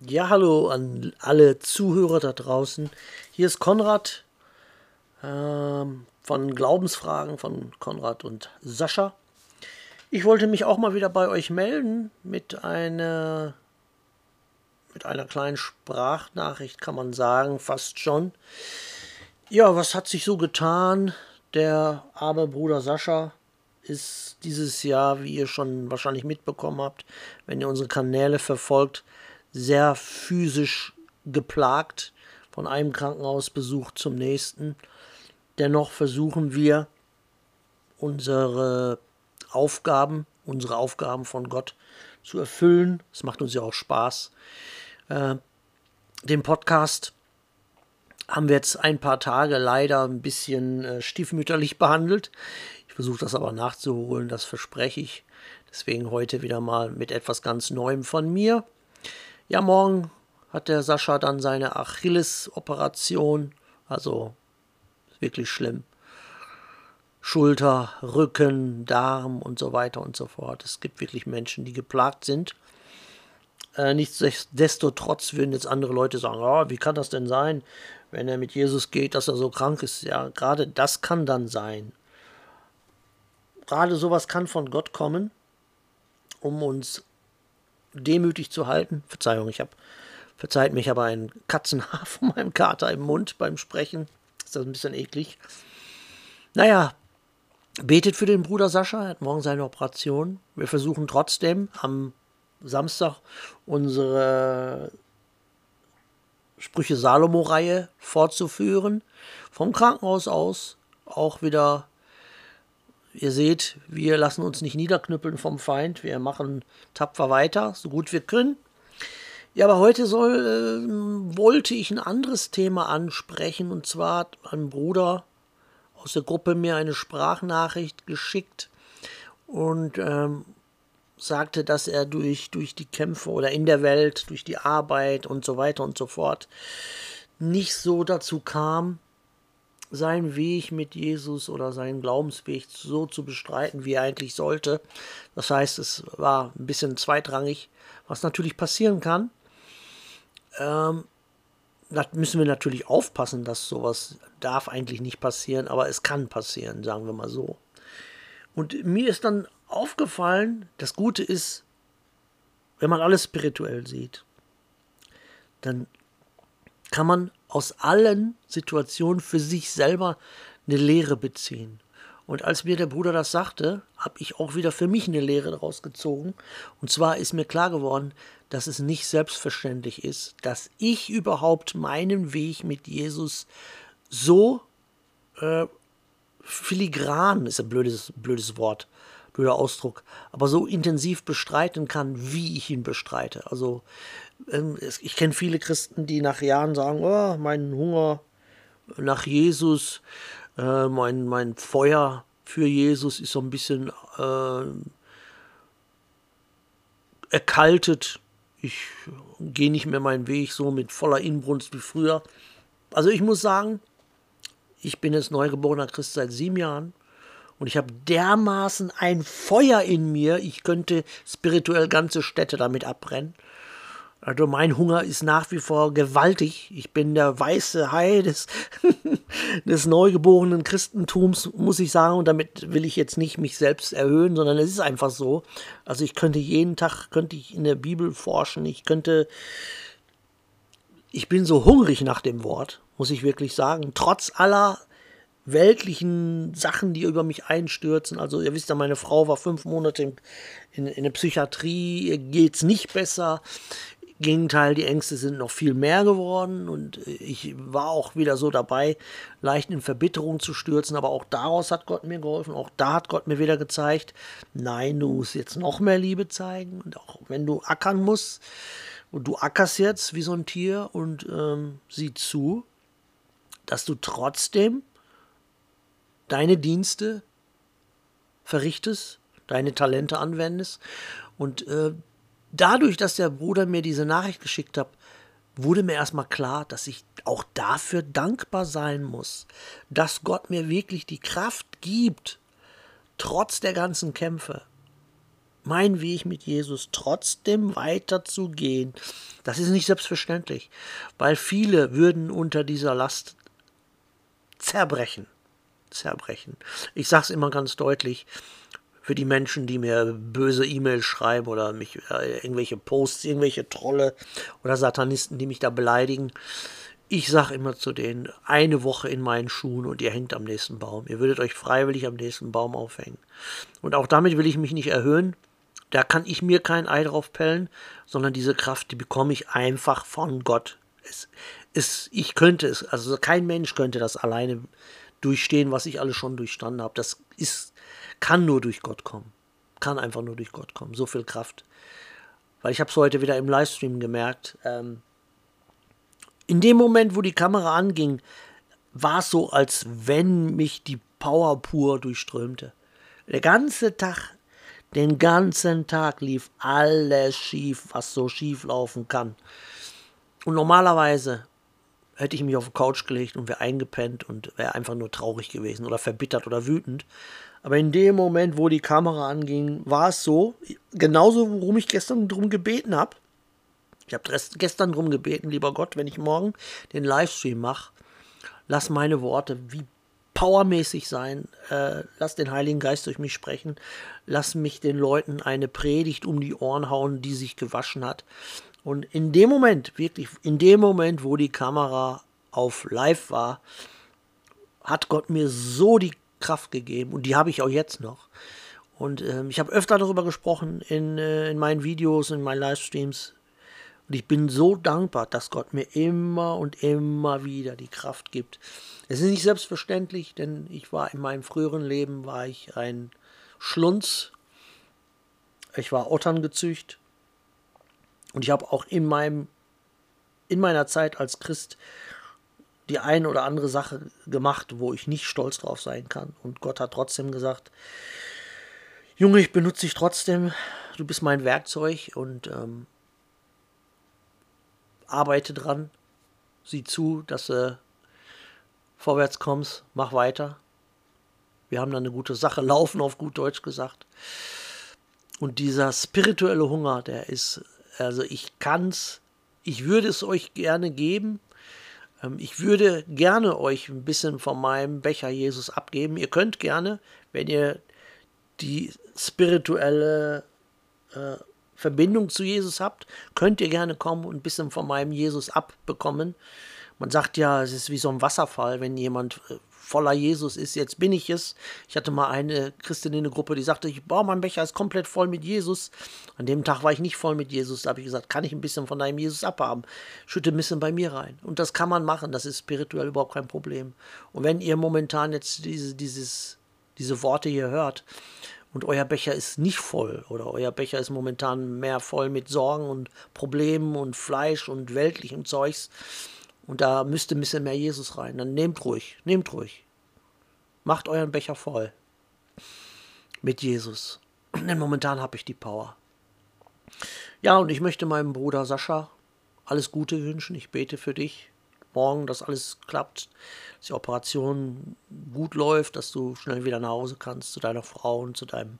Ja, hallo an alle Zuhörer da draußen. Hier ist Konrad ähm, von Glaubensfragen von Konrad und Sascha. Ich wollte mich auch mal wieder bei euch melden mit einer, mit einer kleinen Sprachnachricht, kann man sagen, fast schon. Ja, was hat sich so getan? Der arme Bruder Sascha ist dieses Jahr, wie ihr schon wahrscheinlich mitbekommen habt, wenn ihr unsere Kanäle verfolgt, sehr physisch geplagt, von einem Krankenhausbesuch zum nächsten. Dennoch versuchen wir unsere Aufgaben, unsere Aufgaben von Gott zu erfüllen. Es macht uns ja auch Spaß. Äh, den Podcast haben wir jetzt ein paar Tage leider ein bisschen äh, stiefmütterlich behandelt. Ich versuche das aber nachzuholen, das verspreche ich. Deswegen heute wieder mal mit etwas ganz Neuem von mir. Ja, morgen hat der Sascha dann seine Achilles-Operation. Also wirklich schlimm. Schulter, Rücken, Darm und so weiter und so fort. Es gibt wirklich Menschen, die geplagt sind. Äh, nichtsdestotrotz würden jetzt andere Leute sagen, oh, wie kann das denn sein, wenn er mit Jesus geht, dass er so krank ist? Ja, gerade das kann dann sein. Gerade sowas kann von Gott kommen, um uns demütig zu halten. Verzeihung, ich habe, verzeiht mich, aber ein Katzenhaar von meinem Kater im Mund beim Sprechen. Ist das ein bisschen eklig. Naja, betet für den Bruder Sascha, er hat morgen seine Operation. Wir versuchen trotzdem am Samstag unsere Sprüche Salomo-Reihe fortzuführen. Vom Krankenhaus aus auch wieder Ihr seht, wir lassen uns nicht niederknüppeln vom Feind. Wir machen tapfer weiter, so gut wir können. Ja, aber heute soll, äh, wollte ich ein anderes Thema ansprechen. Und zwar hat ein Bruder aus der Gruppe mir eine Sprachnachricht geschickt und ähm, sagte, dass er durch, durch die Kämpfe oder in der Welt, durch die Arbeit und so weiter und so fort nicht so dazu kam, seinen Weg mit Jesus oder seinen Glaubensweg so zu bestreiten, wie er eigentlich sollte. Das heißt, es war ein bisschen zweitrangig, was natürlich passieren kann. Ähm, da müssen wir natürlich aufpassen, dass sowas darf eigentlich nicht passieren, aber es kann passieren, sagen wir mal so. Und mir ist dann aufgefallen, das Gute ist, wenn man alles spirituell sieht, dann kann man aus allen Situationen für sich selber eine Lehre beziehen. Und als mir der Bruder das sagte, habe ich auch wieder für mich eine Lehre daraus gezogen. Und zwar ist mir klar geworden, dass es nicht selbstverständlich ist, dass ich überhaupt meinen Weg mit Jesus so äh, filigran, ist ein blödes, blödes Wort, blöder Ausdruck, aber so intensiv bestreiten kann, wie ich ihn bestreite. Also ich kenne viele Christen, die nach Jahren sagen, oh, mein Hunger nach Jesus, äh, mein, mein Feuer für Jesus ist so ein bisschen äh, erkaltet. Ich gehe nicht mehr meinen Weg so mit voller Inbrunst wie früher. Also ich muss sagen, ich bin jetzt neugeborener Christ seit sieben Jahren und ich habe dermaßen ein Feuer in mir, ich könnte spirituell ganze Städte damit abbrennen. Also mein Hunger ist nach wie vor gewaltig. Ich bin der weiße Hai des, des neugeborenen Christentums, muss ich sagen. Und damit will ich jetzt nicht mich selbst erhöhen, sondern es ist einfach so. Also ich könnte jeden Tag, könnte ich in der Bibel forschen. Ich könnte, ich bin so hungrig nach dem Wort, muss ich wirklich sagen. Trotz aller weltlichen Sachen, die über mich einstürzen. Also ihr wisst ja, meine Frau war fünf Monate in, in, in der Psychiatrie, ihr geht es nicht besser. Gegenteil, die Ängste sind noch viel mehr geworden und ich war auch wieder so dabei, leicht in Verbitterung zu stürzen, aber auch daraus hat Gott mir geholfen, auch da hat Gott mir wieder gezeigt, nein, du musst jetzt noch mehr Liebe zeigen und auch wenn du ackern musst und du ackerst jetzt wie so ein Tier und ähm, sieh zu, dass du trotzdem deine Dienste verrichtest, deine Talente anwendest und äh, dadurch, dass der Bruder mir diese Nachricht geschickt hat, wurde mir erstmal klar, dass ich auch dafür dankbar sein muss, dass Gott mir wirklich die Kraft gibt, trotz der ganzen Kämpfe, mein Weg mit Jesus trotzdem weiterzugehen. Das ist nicht selbstverständlich, weil viele würden unter dieser Last zerbrechen. Zerbrechen. Ich sage es immer ganz deutlich, für die Menschen, die mir böse E-Mails schreiben oder mich äh, irgendwelche Posts, irgendwelche Trolle oder Satanisten, die mich da beleidigen. Ich sage immer zu denen, eine Woche in meinen Schuhen und ihr hängt am nächsten Baum. Ihr würdet euch freiwillig am nächsten Baum aufhängen. Und auch damit will ich mich nicht erhöhen. Da kann ich mir kein Ei drauf pellen, sondern diese Kraft, die bekomme ich einfach von Gott. Es, es, ich könnte es, also kein Mensch könnte das alleine durchstehen, was ich alles schon durchstanden habe. Das ist kann nur durch Gott kommen. Kann einfach nur durch Gott kommen. So viel Kraft. Weil ich habe es heute wieder im Livestream gemerkt. Ähm, in dem Moment, wo die Kamera anging, war es so, als wenn mich die Power pur durchströmte. Der ganze Tag, den ganzen Tag lief alles schief, was so schief laufen kann. Und normalerweise hätte ich mich auf die Couch gelegt und wäre eingepennt und wäre einfach nur traurig gewesen oder verbittert oder wütend. Aber in dem Moment, wo die Kamera anging, war es so, genauso, worum ich gestern drum gebeten habe. Ich habe gestern drum gebeten, lieber Gott, wenn ich morgen den Livestream mache, lass meine Worte wie powermäßig sein, äh, lass den Heiligen Geist durch mich sprechen, lass mich den Leuten eine Predigt um die Ohren hauen, die sich gewaschen hat. Und in dem Moment, wirklich in dem Moment, wo die Kamera auf Live war, hat Gott mir so die Kraft gegeben und die habe ich auch jetzt noch. Und ähm, ich habe öfter darüber gesprochen in, äh, in meinen Videos, in meinen Livestreams. Und ich bin so dankbar, dass Gott mir immer und immer wieder die Kraft gibt. Es ist nicht selbstverständlich, denn ich war in meinem früheren Leben war ich ein Schlunz. Ich war Ottern gezücht. Und ich habe auch in meinem in meiner Zeit als Christ die eine oder andere Sache gemacht, wo ich nicht stolz drauf sein kann. Und Gott hat trotzdem gesagt, Junge, ich benutze dich trotzdem, du bist mein Werkzeug und ähm, arbeite dran, sieh zu, dass du vorwärts kommst, mach weiter. Wir haben da eine gute Sache laufen, auf gut Deutsch gesagt. Und dieser spirituelle Hunger, der ist, also ich kann's, ich würde es euch gerne geben, ich würde gerne euch ein bisschen von meinem Becher Jesus abgeben. Ihr könnt gerne, wenn ihr die spirituelle äh, Verbindung zu Jesus habt, könnt ihr gerne kommen und ein bisschen von meinem Jesus abbekommen. Man sagt ja, es ist wie so ein Wasserfall, wenn jemand äh, voller Jesus ist. Jetzt bin ich es. Ich hatte mal eine Christin in der Gruppe, die sagte, ich baue mein Becher ist komplett voll mit Jesus. An dem Tag war ich nicht voll mit Jesus. Da habe ich gesagt, kann ich ein bisschen von deinem Jesus abhaben? Schütte ein bisschen bei mir rein. Und das kann man machen. Das ist spirituell überhaupt kein Problem. Und wenn ihr momentan jetzt diese, dieses, diese Worte hier hört, und euer Becher ist nicht voll oder euer Becher ist momentan mehr voll mit Sorgen und Problemen und Fleisch und weltlichem Zeugs, und da müsste ein bisschen mehr Jesus rein. Dann nehmt ruhig, nehmt ruhig. Macht euren Becher voll. Mit Jesus. Denn momentan habe ich die Power. Ja, und ich möchte meinem Bruder Sascha alles Gute wünschen. Ich bete für dich. Morgen, dass alles klappt, dass die Operation gut läuft, dass du schnell wieder nach Hause kannst zu deiner Frau und zu deinem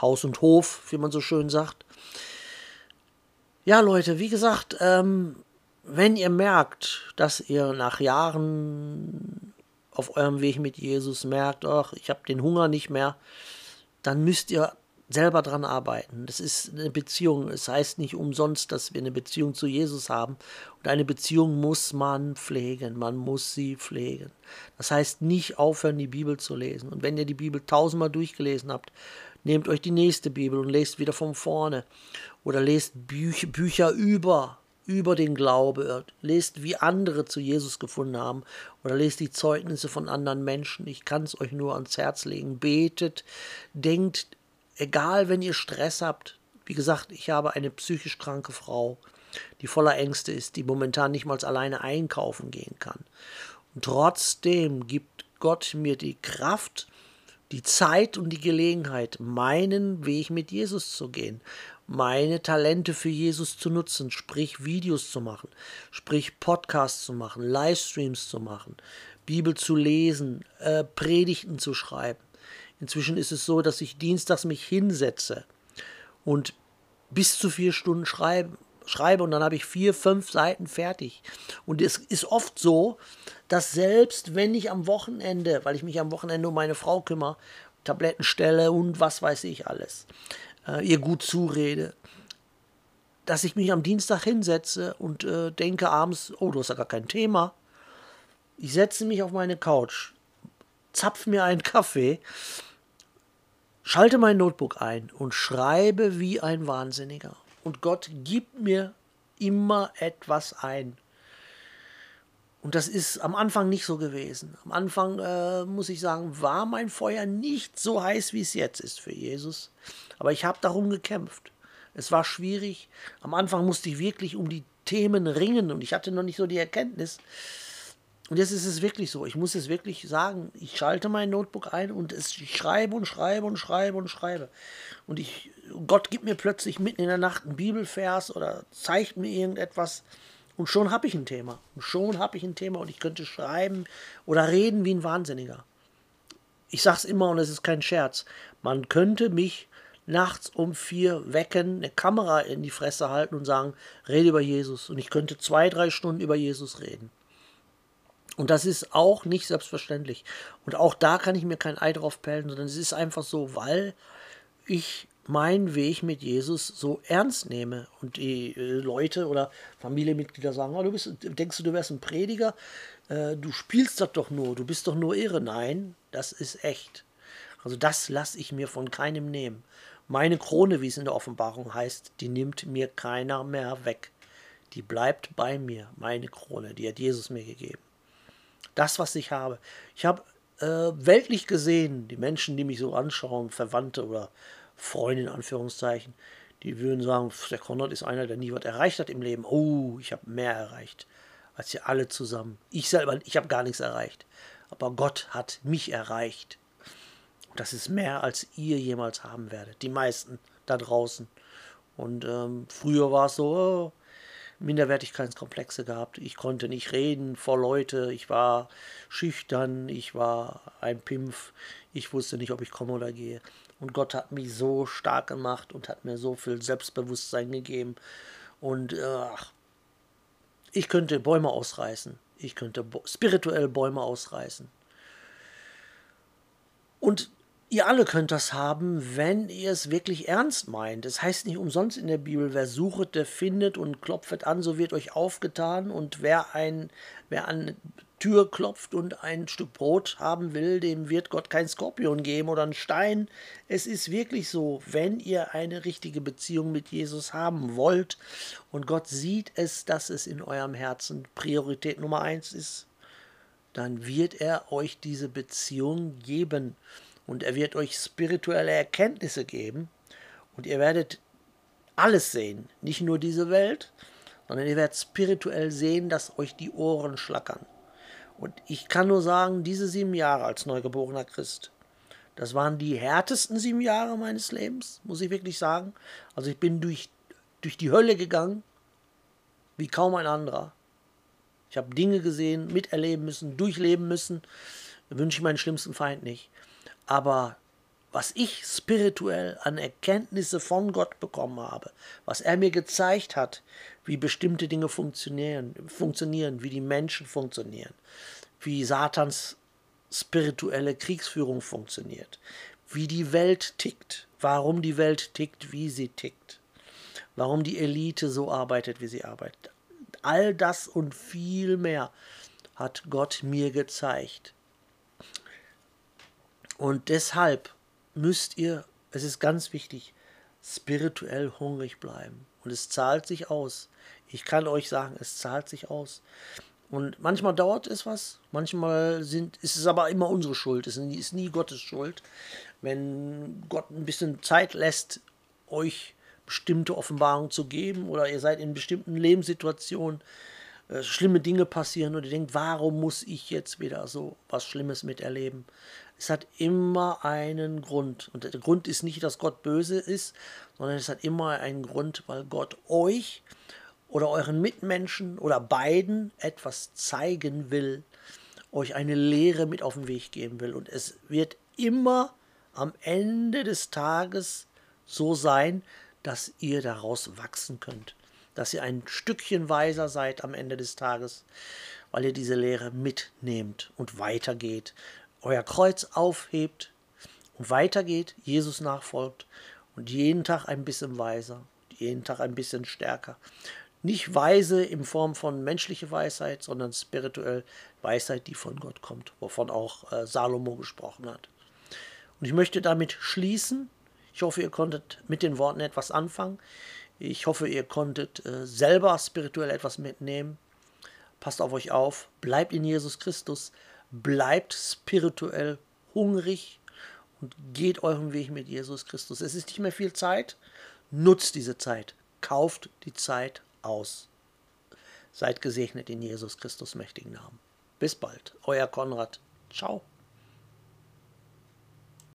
Haus und Hof, wie man so schön sagt. Ja, Leute, wie gesagt, ähm, wenn ihr merkt, dass ihr nach Jahren auf eurem Weg mit Jesus merkt, ach, ich habe den Hunger nicht mehr, dann müsst ihr selber dran arbeiten. Das ist eine Beziehung. Es heißt nicht umsonst, dass wir eine Beziehung zu Jesus haben. Und eine Beziehung muss man pflegen. Man muss sie pflegen. Das heißt nicht aufhören, die Bibel zu lesen. Und wenn ihr die Bibel tausendmal durchgelesen habt, nehmt euch die nächste Bibel und lest wieder von vorne. Oder lest Bücher, Bücher über über den Glaube, lest, wie andere zu Jesus gefunden haben oder lest die Zeugnisse von anderen Menschen. Ich kann es euch nur ans Herz legen. Betet, denkt, egal wenn ihr Stress habt. Wie gesagt, ich habe eine psychisch kranke Frau, die voller Ängste ist, die momentan nicht mal alleine einkaufen gehen kann. Und trotzdem gibt Gott mir die Kraft, die Zeit und die Gelegenheit, meinen Weg mit Jesus zu gehen meine Talente für Jesus zu nutzen, sprich Videos zu machen, sprich Podcasts zu machen, Livestreams zu machen, Bibel zu lesen, äh, Predigten zu schreiben. Inzwischen ist es so, dass ich dienstags mich hinsetze und bis zu vier Stunden schreiben, schreibe und dann habe ich vier, fünf Seiten fertig. Und es ist oft so, dass selbst wenn ich am Wochenende, weil ich mich am Wochenende um meine Frau kümmere, Tabletten stelle und was weiß ich alles, äh, ihr gut zurede, dass ich mich am Dienstag hinsetze und äh, denke abends, oh, du hast ja gar kein Thema. Ich setze mich auf meine Couch, zapf mir einen Kaffee, schalte mein Notebook ein und schreibe wie ein Wahnsinniger. Und Gott gibt mir immer etwas ein. Und das ist am Anfang nicht so gewesen. Am Anfang, äh, muss ich sagen, war mein Feuer nicht so heiß, wie es jetzt ist für Jesus. Aber ich habe darum gekämpft. Es war schwierig. Am Anfang musste ich wirklich um die Themen ringen und ich hatte noch nicht so die Erkenntnis. Und jetzt ist es wirklich so. Ich muss es wirklich sagen. Ich schalte mein Notebook ein und es, ich schreibe und schreibe und schreibe und schreibe. Und ich, Gott gibt mir plötzlich mitten in der Nacht einen Bibelvers oder zeigt mir irgendetwas. Und schon habe ich ein Thema. Und schon habe ich ein Thema und ich könnte schreiben oder reden wie ein Wahnsinniger. Ich sage es immer und es ist kein Scherz. Man könnte mich nachts um vier wecken, eine Kamera in die Fresse halten und sagen, rede über Jesus. Und ich könnte zwei, drei Stunden über Jesus reden. Und das ist auch nicht selbstverständlich. Und auch da kann ich mir kein Ei drauf pellen, sondern es ist einfach so, weil ich meinen Weg mit Jesus so ernst nehme und die äh, Leute oder Familienmitglieder sagen, oh, du bist, denkst du, du wärst ein Prediger? Äh, du spielst das doch nur, du bist doch nur irre. Nein, das ist echt. Also das lasse ich mir von keinem nehmen. Meine Krone, wie es in der Offenbarung heißt, die nimmt mir keiner mehr weg. Die bleibt bei mir, meine Krone, die hat Jesus mir gegeben. Das, was ich habe. Ich habe äh, weltlich gesehen, die Menschen, die mich so anschauen, Verwandte oder Freunde in Anführungszeichen, die würden sagen, der Konrad ist einer, der nie was erreicht hat im Leben. Oh, ich habe mehr erreicht als ihr alle zusammen. Ich selber, ich habe gar nichts erreicht. Aber Gott hat mich erreicht. Das ist mehr, als ihr jemals haben werdet. Die meisten da draußen. Und ähm, früher war es so, oh, Minderwertigkeitskomplexe gehabt. Ich konnte nicht reden vor Leute. Ich war schüchtern. Ich war ein Pimpf. Ich wusste nicht, ob ich komme oder gehe. Und Gott hat mich so stark gemacht und hat mir so viel Selbstbewusstsein gegeben. Und äh, ich könnte Bäume ausreißen. Ich könnte spirituell Bäume ausreißen. Und Ihr alle könnt das haben, wenn ihr es wirklich ernst meint. Es heißt nicht umsonst in der Bibel, wer suchet, der findet und klopfet an, so wird euch aufgetan. Und wer, ein, wer an Tür klopft und ein Stück Brot haben will, dem wird Gott kein Skorpion geben oder einen Stein. Es ist wirklich so, wenn ihr eine richtige Beziehung mit Jesus haben wollt und Gott sieht es, dass es in eurem Herzen Priorität Nummer eins ist, dann wird er euch diese Beziehung geben und er wird euch spirituelle Erkenntnisse geben und ihr werdet alles sehen, nicht nur diese Welt, sondern ihr werdet spirituell sehen, dass euch die Ohren schlackern. Und ich kann nur sagen, diese sieben Jahre als neugeborener Christ, das waren die härtesten sieben Jahre meines Lebens, muss ich wirklich sagen. Also ich bin durch, durch die Hölle gegangen, wie kaum ein anderer. Ich habe Dinge gesehen, miterleben müssen, durchleben müssen. Wünsche ich meinen schlimmsten Feind nicht. Aber was ich spirituell an Erkenntnisse von Gott bekommen habe, was er mir gezeigt hat, wie bestimmte Dinge funktionieren, funktionieren, wie die Menschen funktionieren, wie Satans spirituelle Kriegsführung funktioniert, wie die Welt tickt, warum die Welt tickt, wie sie tickt, warum die Elite so arbeitet, wie sie arbeitet. All das und viel mehr hat Gott mir gezeigt. Und deshalb müsst ihr, es ist ganz wichtig, spirituell hungrig bleiben. Und es zahlt sich aus. Ich kann euch sagen, es zahlt sich aus. Und manchmal dauert es was, manchmal sind, ist es aber immer unsere Schuld. Es ist nie Gottes Schuld. Wenn Gott ein bisschen Zeit lässt, euch bestimmte Offenbarungen zu geben oder ihr seid in bestimmten Lebenssituationen, äh, schlimme Dinge passieren und ihr denkt, warum muss ich jetzt wieder so was Schlimmes miterleben? Es hat immer einen Grund. Und der Grund ist nicht, dass Gott böse ist, sondern es hat immer einen Grund, weil Gott euch oder euren Mitmenschen oder beiden etwas zeigen will, euch eine Lehre mit auf den Weg geben will. Und es wird immer am Ende des Tages so sein, dass ihr daraus wachsen könnt, dass ihr ein Stückchen weiser seid am Ende des Tages, weil ihr diese Lehre mitnehmt und weitergeht, euer Kreuz aufhebt und weitergeht, Jesus nachfolgt und jeden Tag ein bisschen weiser, jeden Tag ein bisschen stärker. Nicht weise in Form von menschlicher Weisheit, sondern spirituell Weisheit, die von Gott kommt, wovon auch äh, Salomo gesprochen hat. Und ich möchte damit schließen. Ich hoffe, ihr konntet mit den Worten etwas anfangen. Ich hoffe, ihr konntet äh, selber spirituell etwas mitnehmen. Passt auf euch auf, bleibt in Jesus Christus, bleibt spirituell hungrig und geht euren Weg mit Jesus Christus. Es ist nicht mehr viel Zeit, nutzt diese Zeit, kauft die Zeit aus. Seid gesegnet in Jesus Christus mächtigen Namen. Bis bald, euer Konrad. Ciao.